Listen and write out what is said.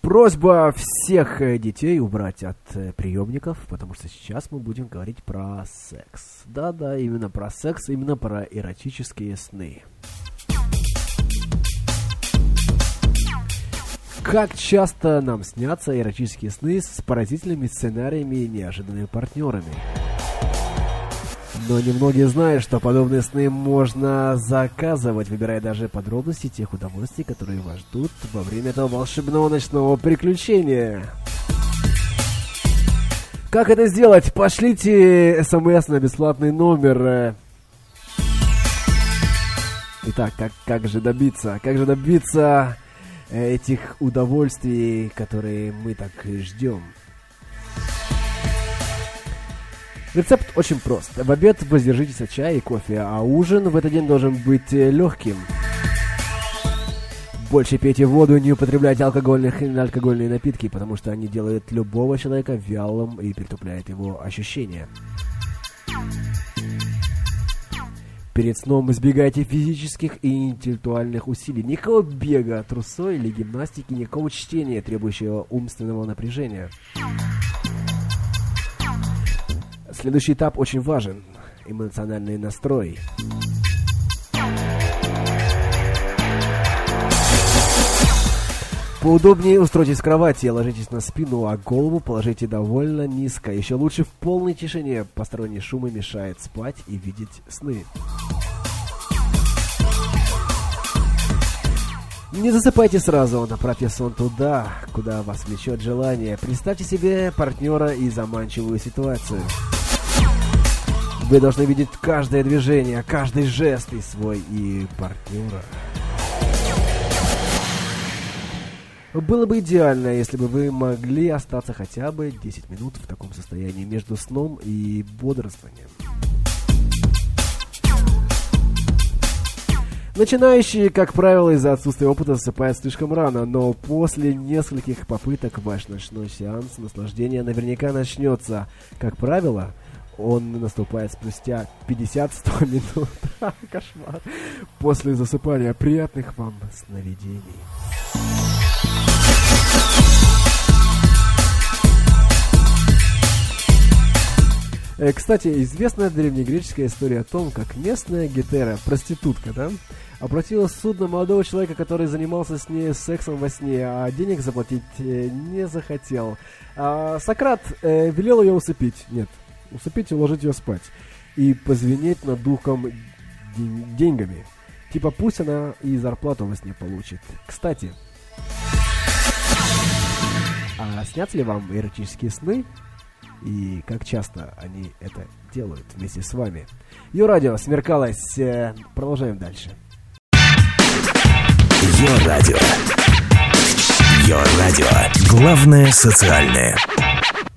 Просьба всех э, детей убрать от э, приемников, потому что сейчас мы будем говорить про секс. Да-да, именно про секс, именно про эротические сны. Как часто нам снятся эротические сны с поразительными сценариями и неожиданными партнерами. Но немногие знают, что подобные сны можно заказывать, выбирая даже подробности тех удовольствий, которые вас ждут во время этого волшебного ночного приключения. Как это сделать? Пошлите смс на бесплатный номер. Итак, как, как же добиться? Как же добиться этих удовольствий, которые мы так ждем? Рецепт очень прост. В обед воздержитесь от чая и кофе, а ужин в этот день должен быть э, легким. Больше пейте воду, не употребляйте алкогольных и алкогольные напитки, потому что они делают любого человека вялым и притупляют его ощущения. Перед сном избегайте физических и интеллектуальных усилий. Никакого бега, трусой или гимнастики, никакого чтения, требующего умственного напряжения. Следующий этап очень важен. Эмоциональный настрой. Поудобнее устройтесь в кровати, ложитесь на спину, а голову положите довольно низко. Еще лучше в полной тишине. Посторонний шум мешает спать и видеть сны. Не засыпайте сразу, направьте сон туда, куда вас влечет желание. Представьте себе партнера и заманчивую ситуацию. Вы должны видеть каждое движение, каждый жест и свой и партнера. Было бы идеально, если бы вы могли остаться хотя бы 10 минут в таком состоянии между сном и бодрствованием. Начинающие, как правило, из-за отсутствия опыта засыпают слишком рано, но после нескольких попыток ваш ночной сеанс наслаждения наверняка начнется. Как правило, он наступает спустя 50-100 минут. Кошмар. После засыпания приятных вам сновидений. Э, кстати, известная древнегреческая история о том, как местная гетера, проститутка, да, обратилась в суд на молодого человека, который занимался с ней сексом во сне, а денег заплатить э, не захотел. А Сократ э, велел ее усыпить. Нет, усыпить и уложить ее спать. И позвенеть над духом деньгами. Типа пусть она и зарплату во сне получит. Кстати, а снятся ли вам эротические сны? И как часто они это делают вместе с вами? Йо-радио, смеркалось. Э, продолжаем дальше. Йо-радио. Йо-радио. Главное социальное.